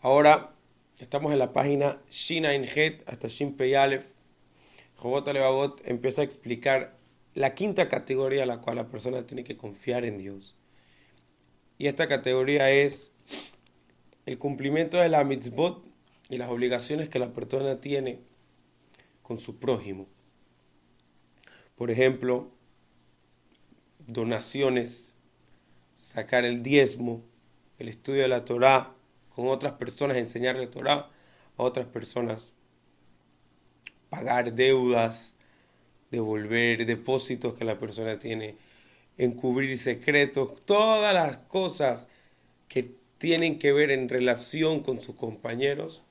Ahora estamos en la página Shina Het hasta Shin Pei Aleph. Jobot Alevabot empieza a explicar la quinta categoría a la cual la persona tiene que confiar en Dios. Y esta categoría es el cumplimiento de la mitzvot y las obligaciones que la persona tiene con su prójimo. Por ejemplo, donaciones, sacar el diezmo, el estudio de la Torah con otras personas, enseñarle Torah a otras personas, pagar deudas, devolver depósitos que la persona tiene, encubrir secretos, todas las cosas que tienen que ver en relación con sus compañeros.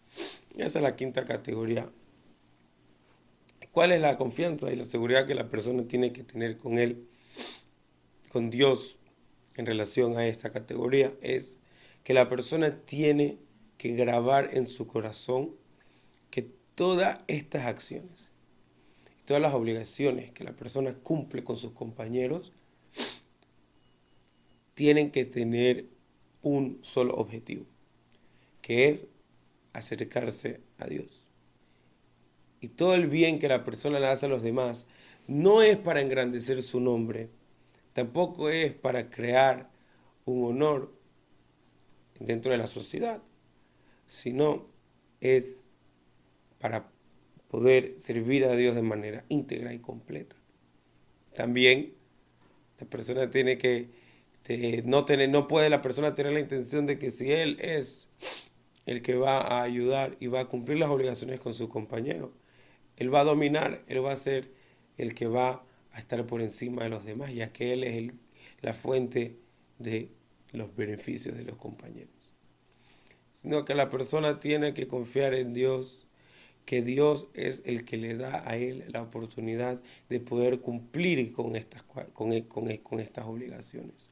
Esa es la quinta categoría. ¿Cuál es la confianza y la seguridad que la persona tiene que tener con él, con Dios, en relación a esta categoría? Es que la persona tiene que grabar en su corazón que todas estas acciones, todas las obligaciones que la persona cumple con sus compañeros, tienen que tener un solo objetivo, que es acercarse a Dios. Y todo el bien que la persona le hace a los demás no es para engrandecer su nombre, tampoco es para crear un honor dentro de la sociedad, sino es para poder servir a Dios de manera íntegra y completa. También la persona tiene que no tener, no puede la persona tener la intención de que si él es el que va a ayudar y va a cumplir las obligaciones con su compañero, él va a dominar, él va a ser el que va a estar por encima de los demás, ya que él es la fuente de los beneficios de los compañeros. Sino que la persona tiene que confiar en Dios, que Dios es el que le da a él la oportunidad de poder cumplir con estas, con, con estas obligaciones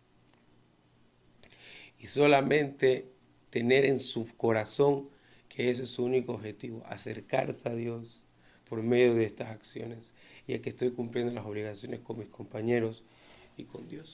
y solamente tener en su corazón que ese es su único objetivo, acercarse a Dios por medio de estas acciones, y que estoy cumpliendo las obligaciones con mis compañeros y con Dios.